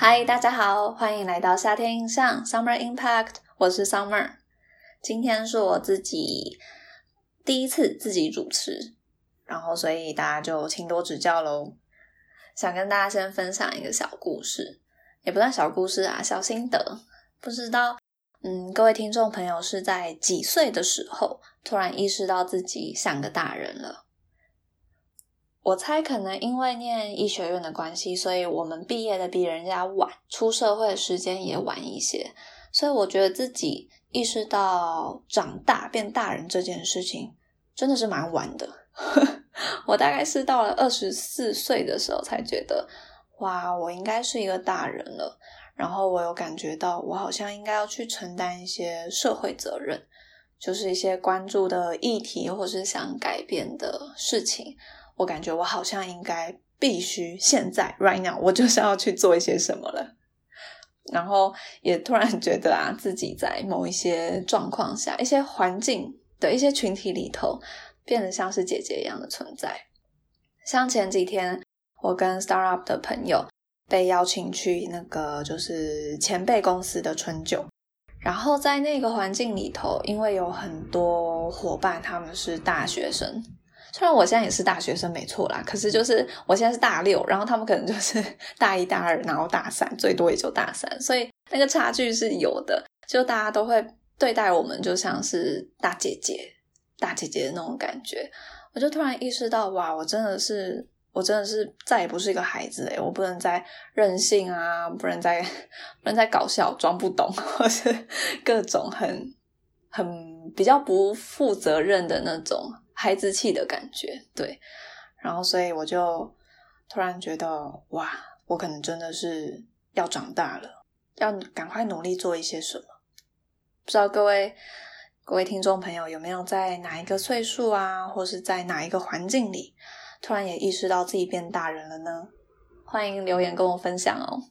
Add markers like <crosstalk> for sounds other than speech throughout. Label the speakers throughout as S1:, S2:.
S1: 嗨，大家好，欢迎来到夏天印象 Summer Impact，我是 Summer。今天是我自己第一次自己主持，然后所以大家就请多指教喽。想跟大家先分享一个小故事，也不算小故事啊，小心得。不知道，嗯，各位听众朋友是在几岁的时候突然意识到自己像个大人了？我猜可能因为念医学院的关系，所以我们毕业的比人家晚，出社会的时间也晚一些，所以我觉得自己意识到长大变大人这件事情真的是蛮晚的。<laughs> 我大概是到了二十四岁的时候才觉得，哇，我应该是一个大人了。然后我有感觉到，我好像应该要去承担一些社会责任，就是一些关注的议题或是想改变的事情。我感觉我好像应该必须现在 right now，我就是要去做一些什么了。然后也突然觉得啊，自己在某一些状况下、一些环境的一些群体里头，变得像是姐姐一样的存在。像前几天，我跟 startup 的朋友被邀请去那个就是前辈公司的春酒，然后在那个环境里头，因为有很多伙伴他们是大学生。虽然我现在也是大学生，没错啦，可是就是我现在是大六，然后他们可能就是 <laughs> 大一、大二，然后大三，最多也就大三，所以那个差距是有的。就大家都会对待我们就像是大姐姐、大姐姐的那种感觉。我就突然意识到，哇，我真的是，我真的是再也不是一个孩子诶我不能再任性啊，不能再不能再搞笑、装不懂，或是 <laughs> 各种很很比较不负责任的那种。孩子气的感觉，对，然后所以我就突然觉得，哇，我可能真的是要长大了，要赶快努力做一些什么。不知道各位各位听众朋友有没有在哪一个岁数啊，或是在哪一个环境里，突然也意识到自己变大人了呢？欢迎留言跟我分享哦。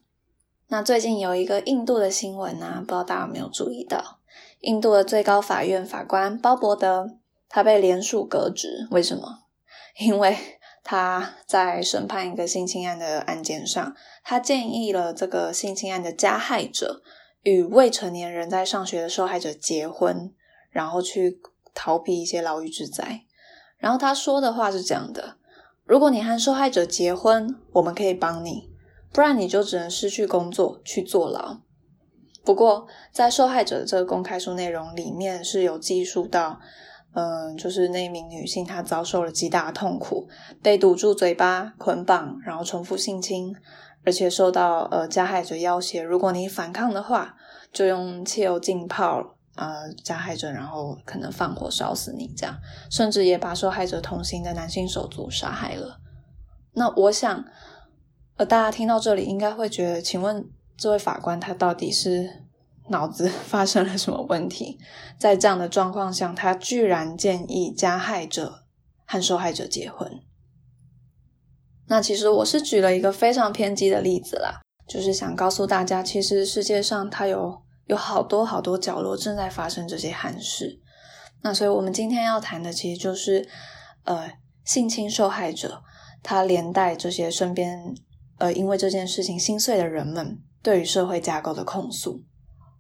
S1: 那最近有一个印度的新闻啊，不知道大家有没有注意到，印度的最高法院法官鲍伯德。他被连署革职，为什么？<laughs> 因为他在审判一个性侵案的案件上，他建议了这个性侵案的加害者与未成年人在上学的受害者结婚，然后去逃避一些牢狱之灾。然后他说的话是这样的：如果你和受害者结婚，我们可以帮你；不然你就只能失去工作，去坐牢。不过，在受害者的这个公开书内容里面是有记述到。嗯，就是那名女性，她遭受了极大的痛苦，被堵住嘴巴、捆绑，然后重复性侵，而且受到呃加害者要挟，如果你反抗的话，就用汽油浸泡呃加害者，然后可能放火烧死你，这样，甚至也把受害者同行的男性手足杀害了。那我想，呃，大家听到这里应该会觉得，请问这位法官他到底是？脑子 <laughs> 发生了什么问题？在这样的状况下，他居然建议加害者和受害者结婚。那其实我是举了一个非常偏激的例子啦，就是想告诉大家，其实世界上它有有好多好多角落正在发生这些憾事。那所以我们今天要谈的，其实就是呃性侵受害者，他连带这些身边呃因为这件事情心碎的人们对于社会架构的控诉。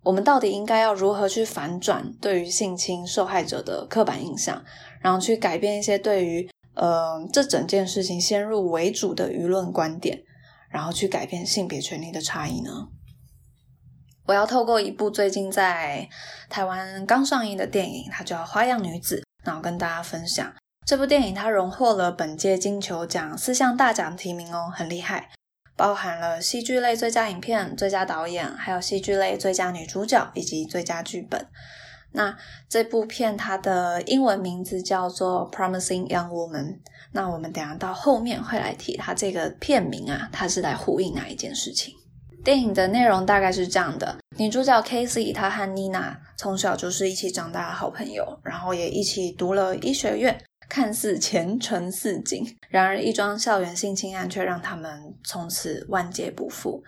S1: 我们到底应该要如何去反转对于性侵受害者的刻板印象，然后去改变一些对于呃这整件事情先入为主的舆论观点，然后去改变性别权利的差异呢？我要透过一部最近在台湾刚上映的电影，它叫《花样女子》，然后跟大家分享这部电影，它荣获了本届金球奖四项大奖提名哦，很厉害。包含了戏剧类最佳影片、最佳导演，还有戏剧类最佳女主角以及最佳剧本。那这部片它的英文名字叫做《Promising Young Woman》。那我们等下到后面会来提它这个片名啊，它是来呼应哪一件事情？电影的内容大概是这样的：女主角 Casey 她和 Nina 从小就是一起长大的好朋友，然后也一起读了医学院。看似前程似锦，然而一桩校园性侵案却让他们从此万劫不复。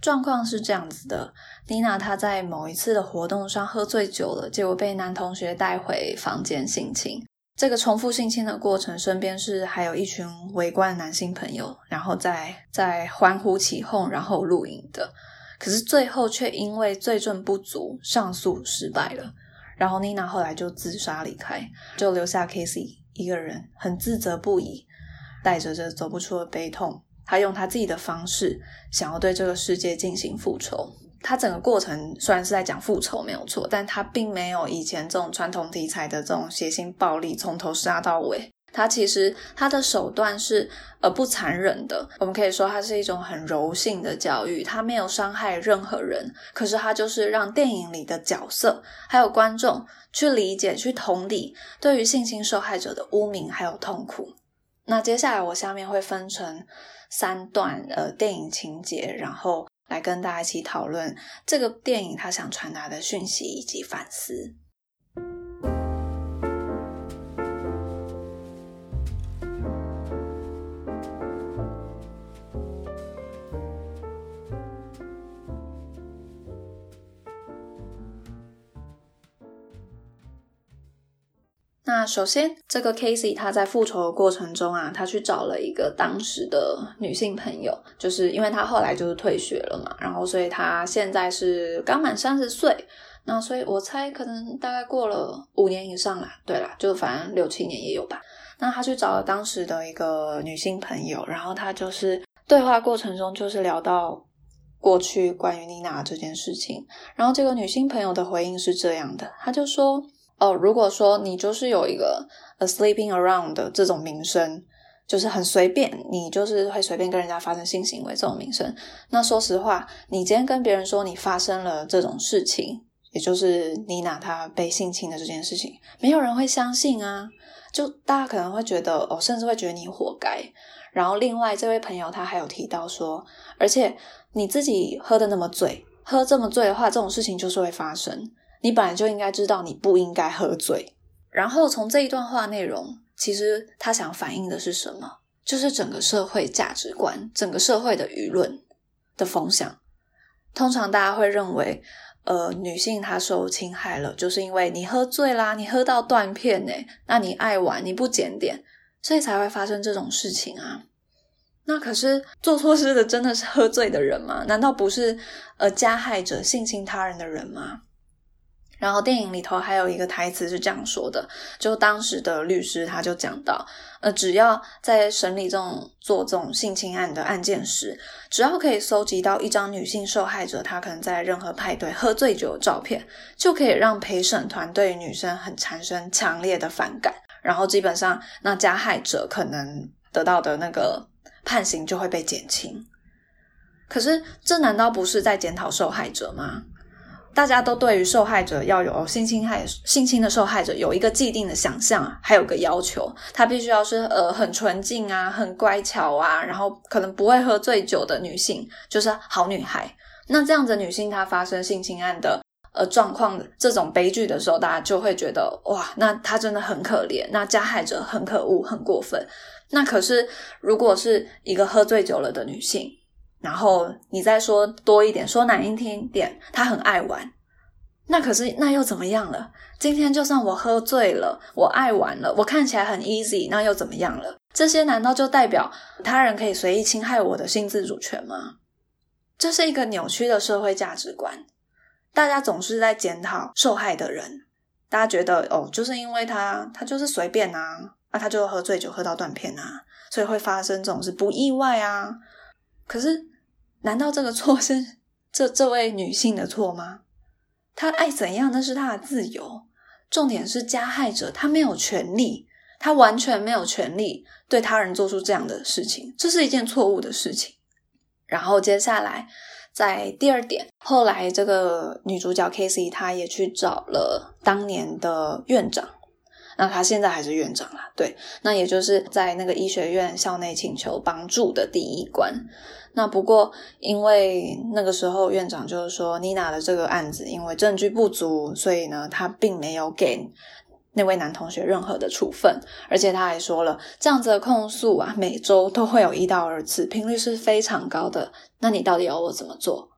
S1: 状况是这样子的：妮娜她在某一次的活动上喝醉酒了，结果被男同学带回房间性侵。这个重复性侵的过程，身边是还有一群围观的男性朋友，然后在在欢呼起哄，然后录影的。可是最后却因为罪证不足，上诉失败了。然后妮娜后来就自杀离开，就留下 Casey 一个人，很自责不已，带着这走不出的悲痛。他用他自己的方式，想要对这个世界进行复仇。他整个过程虽然是在讲复仇没有错，但他并没有以前这种传统题材的这种血腥暴力，从头杀到尾。他其实他的手段是呃不残忍的，我们可以说它是一种很柔性的教育，他没有伤害任何人，可是他就是让电影里的角色还有观众去理解、去同理对于性侵受害者的污名还有痛苦。那接下来我下面会分成三段呃电影情节，然后。来跟大家一起讨论这个电影它想传达的讯息以及反思。那首先，这个 Casey 他在复仇的过程中啊，他去找了一个当时的女性朋友，就是因为他后来就是退学了嘛，然后所以他现在是刚满三十岁，那所以我猜可能大概过了五年以上啦，对啦，就反正六七年也有吧。那他去找了当时的一个女性朋友，然后他就是对话过程中就是聊到过去关于妮娜这件事情，然后这个女性朋友的回应是这样的，他就说。哦，如果说你就是有一个 a sleeping around 的这种名声，就是很随便，你就是会随便跟人家发生性行为这种名声，那说实话，你今天跟别人说你发生了这种事情，也就是妮娜她被性侵的这件事情，没有人会相信啊，就大家可能会觉得哦，甚至会觉得你活该。然后另外这位朋友他还有提到说，而且你自己喝的那么醉，喝这么醉的话，这种事情就是会发生。你本来就应该知道你不应该喝醉，然后从这一段话内容，其实他想反映的是什么？就是整个社会价值观、整个社会的舆论的风向。通常大家会认为，呃，女性她受侵害了，就是因为你喝醉啦，你喝到断片呢，那你爱玩，你不检点，所以才会发生这种事情啊。那可是做错事的真的是喝醉的人吗？难道不是呃加害者性侵他人的人吗？然后电影里头还有一个台词是这样说的，就当时的律师他就讲到，呃，只要在审理这种做这种性侵案的案件时，只要可以搜集到一张女性受害者她可能在任何派对喝醉酒的照片，就可以让陪审团对女生很产生强烈的反感，然后基本上那加害者可能得到的那个判刑就会被减轻。可是这难道不是在检讨受害者吗？大家都对于受害者要有性侵害、性侵的受害者有一个既定的想象，还有个要求，她必须要是呃很纯净啊、很乖巧啊，然后可能不会喝醉酒的女性，就是好女孩。那这样子女性她发生性侵案的呃状况，这种悲剧的时候，大家就会觉得哇，那她真的很可怜，那加害者很可恶、很过分。那可是如果是一个喝醉酒了的女性。然后你再说多一点，说难听点，他很爱玩，那可是那又怎么样了？今天就算我喝醉了，我爱玩了，我看起来很 easy，那又怎么样了？这些难道就代表他人可以随意侵害我的性自主权吗？这是一个扭曲的社会价值观。大家总是在检讨受害的人，大家觉得哦，就是因为他他就是随便啊，啊他就喝醉酒喝到断片啊，所以会发生这种事不意外啊。可是，难道这个错是这这位女性的错吗？她爱怎样那是她的自由。重点是加害者他没有权利，他完全没有权利对他人做出这样的事情，这是一件错误的事情。然后接下来，在第二点，后来这个女主角 Casey 她也去找了当年的院长。那他现在还是院长啦，对，那也就是在那个医学院校内请求帮助的第一关。那不过因为那个时候院长就是说，妮娜的这个案子因为证据不足，所以呢，他并没有给那位男同学任何的处分，而且他还说了，这样子的控诉啊，每周都会有一到二次，频率是非常高的。那你到底要我怎么做？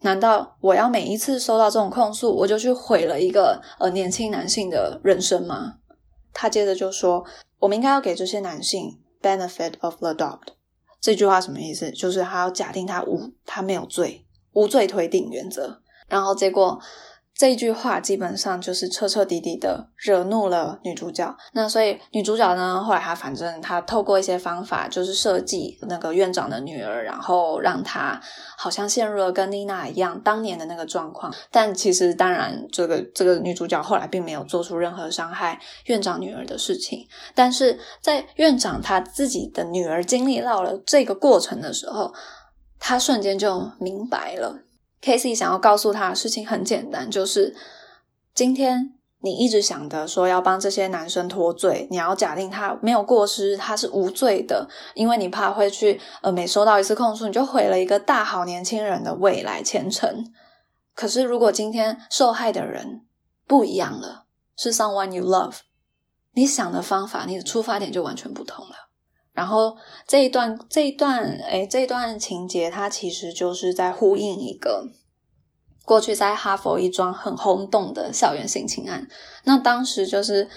S1: 难道我要每一次收到这种控诉，我就去毁了一个呃年轻男性的人生吗？他接着就说：“我们应该要给这些男性 benefit of the doubt。”这句话什么意思？就是他要假定他无他没有罪，无罪推定原则。然后结果。这句话基本上就是彻彻底底的惹怒了女主角。那所以女主角呢，后来她反正她透过一些方法，就是设计那个院长的女儿，然后让她好像陷入了跟妮娜一样当年的那个状况。但其实当然，这个这个女主角后来并没有做出任何伤害院长女儿的事情。但是在院长他自己的女儿经历到了这个过程的时候，他瞬间就明白了。Casey 想要告诉他的事情很简单，就是今天你一直想的说要帮这些男生脱罪，你要假定他没有过失，他是无罪的，因为你怕会去呃每收到一次控诉，你就毁了一个大好年轻人的未来前程。可是如果今天受害的人不一样了，是 someone you love，你想的方法，你的出发点就完全不同了。然后这一段这一段诶这一段情节，它其实就是在呼应一个过去在哈佛一桩很轰动的校园性侵案。那当时就是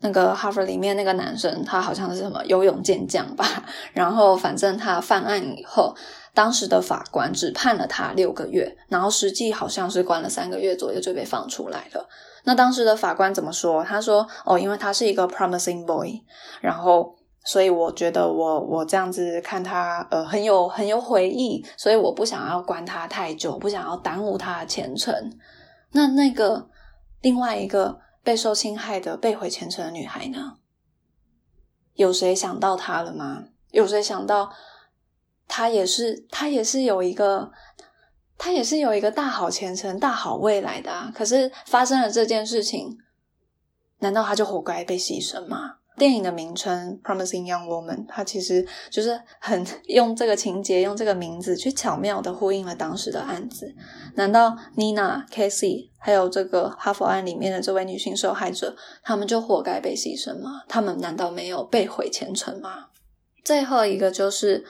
S1: 那个哈佛里面那个男生，他好像是什么游泳健将吧。然后反正他犯案以后，当时的法官只判了他六个月，然后实际好像是关了三个月左右就被放出来了。那当时的法官怎么说？他说：“哦，因为他是一个 promising boy，然后。”所以我觉得我我这样子看他呃很有很有回忆，所以我不想要关他太久，不想要耽误他的前程。那那个另外一个被受侵害的被毁前程的女孩呢？有谁想到她了吗？有谁想到她也是她也是有一个她也是有一个大好前程、大好未来的啊？可是发生了这件事情，难道她就活该被牺牲吗？电影的名称《Promising Young Woman》，它其实就是很用这个情节、用这个名字去巧妙的呼应了当时的案子。难道 Nina、Casey 还有这个哈佛案里面的这位女性受害者，他们就活该被牺牲吗？他们难道没有被毁前程吗？最后一个就是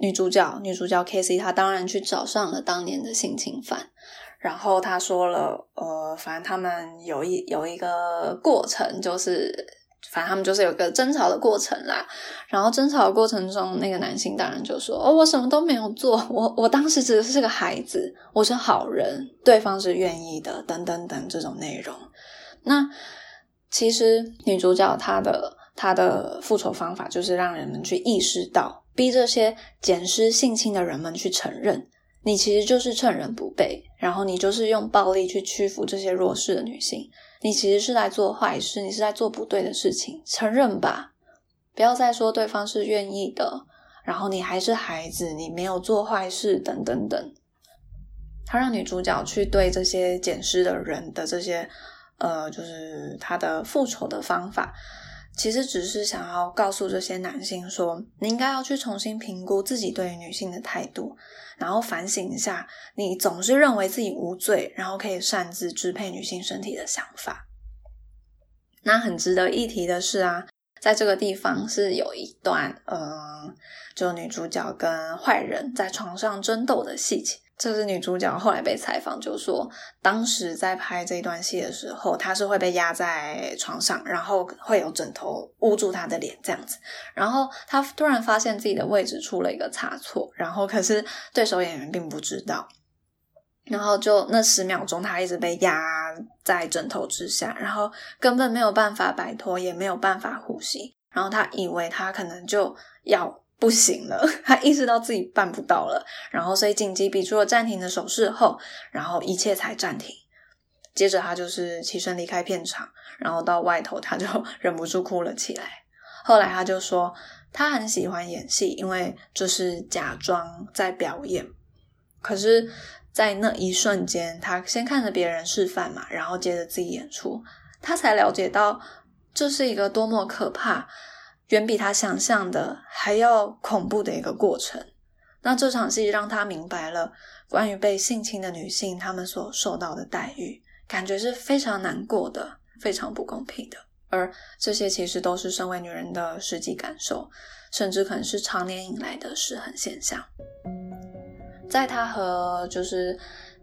S1: 女主角，女主角 Casey，她当然去找上了当年的性侵犯，然后她说了，呃，反正他们有一有一个过程，就是。反正他们就是有个争吵的过程啦，然后争吵的过程中，那个男性当然就说：“哦，我什么都没有做，我我当时只是个孩子，我是好人，对方是愿意的，等等等这种内容。”那其实女主角她的她的复仇方法就是让人们去意识到，逼这些捡尸性侵的人们去承认，你其实就是趁人不备，然后你就是用暴力去屈服这些弱势的女性。你其实是在做坏事，你是在做不对的事情，承认吧，不要再说对方是愿意的，然后你还是孩子，你没有做坏事，等等等。他让女主角去对这些捡尸的人的这些，呃，就是他的复仇的方法。其实只是想要告诉这些男性说，你应该要去重新评估自己对于女性的态度，然后反省一下，你总是认为自己无罪，然后可以擅自支配女性身体的想法。那很值得一提的是啊，在这个地方是有一段，嗯，就女主角跟坏人在床上争斗的戏情。这是女主角后来被采访，就说当时在拍这段戏的时候，她是会被压在床上，然后会有枕头捂住她的脸这样子。然后她突然发现自己的位置出了一个差错，然后可是对手演员并不知道。然后就那十秒钟，她一直被压在枕头之下，然后根本没有办法摆脱，也没有办法呼吸。然后她以为她可能就要。不行了，<laughs> 他意识到自己办不到了，然后所以紧急比出了暂停的手势后，然后一切才暂停。接着他就是起身离开片场，然后到外头他就 <laughs> 忍不住哭了起来。后来他就说他很喜欢演戏，因为就是假装在表演。可是，在那一瞬间，他先看着别人示范嘛，然后接着自己演出，他才了解到这是一个多么可怕。远比他想象的还要恐怖的一个过程。那这场戏让他明白了关于被性侵的女性她们所受到的待遇，感觉是非常难过的，非常不公平的。而这些其实都是身为女人的实际感受，甚至可能是常年以来的失衡现象。在他和就是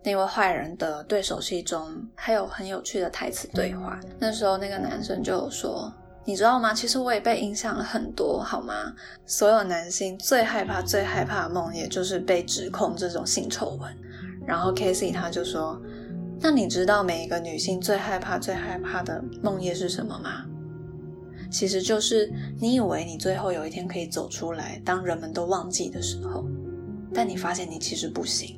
S1: 那位坏人的对手戏中，还有很有趣的台词对话。那时候那个男生就说。你知道吗？其实我也被影响了很多，好吗？所有男性最害怕、最害怕的梦，也就是被指控这种性丑闻。然后 Casey 他就说：“那你知道每一个女性最害怕、最害怕的梦魇是什么吗？其实就是你以为你最后有一天可以走出来，当人们都忘记的时候，但你发现你其实不行。”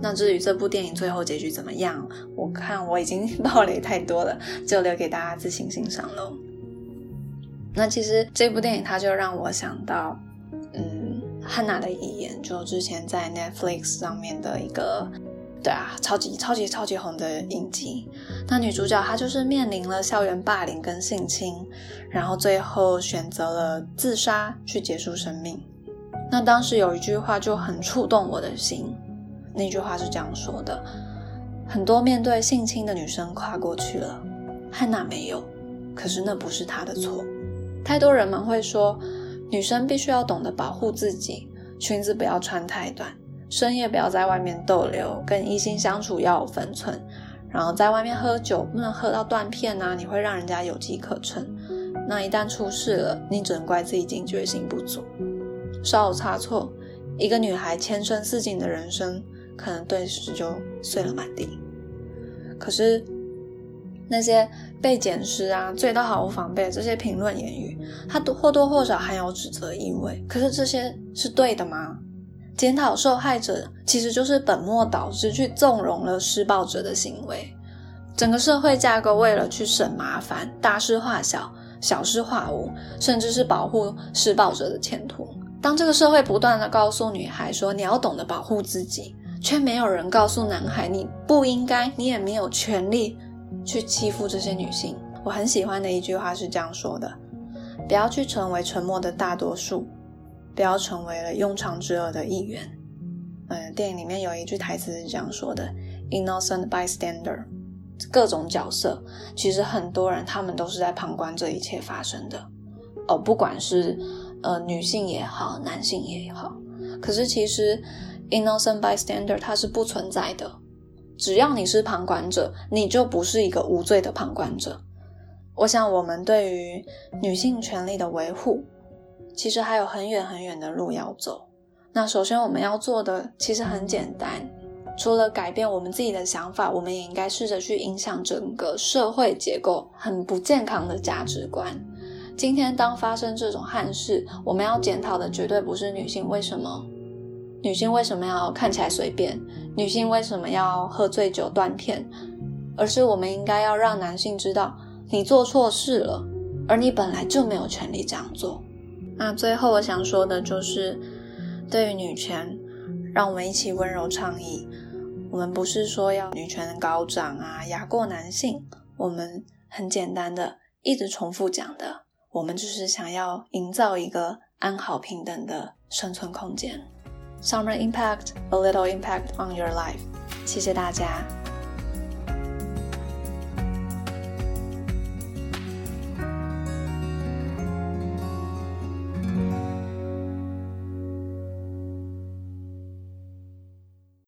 S1: 那至于这部电影最后结局怎么样，我看我已经 <laughs> 暴雷太多了，就留给大家自行欣赏喽。那其实这部电影它就让我想到，嗯，汉娜的遗言，就之前在 Netflix 上面的一个，对啊，超级超级超级红的影集。那女主角她就是面临了校园霸凌跟性侵，然后最后选择了自杀去结束生命。那当时有一句话就很触动我的心。那句话是这样说的：很多面对性侵的女生跨过去了，汉娜没有，可是那不是她的错。太多人们会说，女生必须要懂得保护自己，裙子不要穿太短，深夜不要在外面逗留，跟异性相处要有分寸，然后在外面喝酒不能喝到断片啊，你会让人家有机可乘。那一旦出事了，你只能怪自己警觉性不足，稍有差错，一个女孩前程似锦的人生。可能顿时就碎了满地。可是那些被检视啊、醉到毫无防备这些评论言语，它或多或少含有指责意味。可是这些是对的吗？检讨受害者其实就是本末倒置，去纵容了施暴者的行为。整个社会架构为了去省麻烦，大事化小，小事化无，甚至是保护施暴者的前途。当这个社会不断的告诉女孩说：“你要懂得保护自己。”却没有人告诉男孩，你不应该，你也没有权利去欺负这些女性。我很喜欢的一句话是这样说的：不要去成为沉默的大多数，不要成为了庸常之恶的一员。嗯，电影里面有一句台词是这样说的：innocent bystander，各种角色，其实很多人他们都是在旁观这一切发生的。哦，不管是呃女性也好，男性也好，可是其实。Innocent bystander，它是不存在的。只要你是旁观者，你就不是一个无罪的旁观者。我想，我们对于女性权利的维护，其实还有很远很远的路要走。那首先我们要做的其实很简单，除了改变我们自己的想法，我们也应该试着去影响整个社会结构很不健康的价值观。今天当发生这种憾事，我们要检讨的绝对不是女性为什么。女性为什么要看起来随便？女性为什么要喝醉酒断片？而是我们应该要让男性知道，你做错事了，而你本来就没有权利这样做。那最后我想说的就是，对于女权，让我们一起温柔倡议。我们不是说要女权高涨啊，压过男性。我们很简单的，一直重复讲的，我们就是想要营造一个安好平等的生存空间。Summer impact, a little impact on your life。谢谢大家。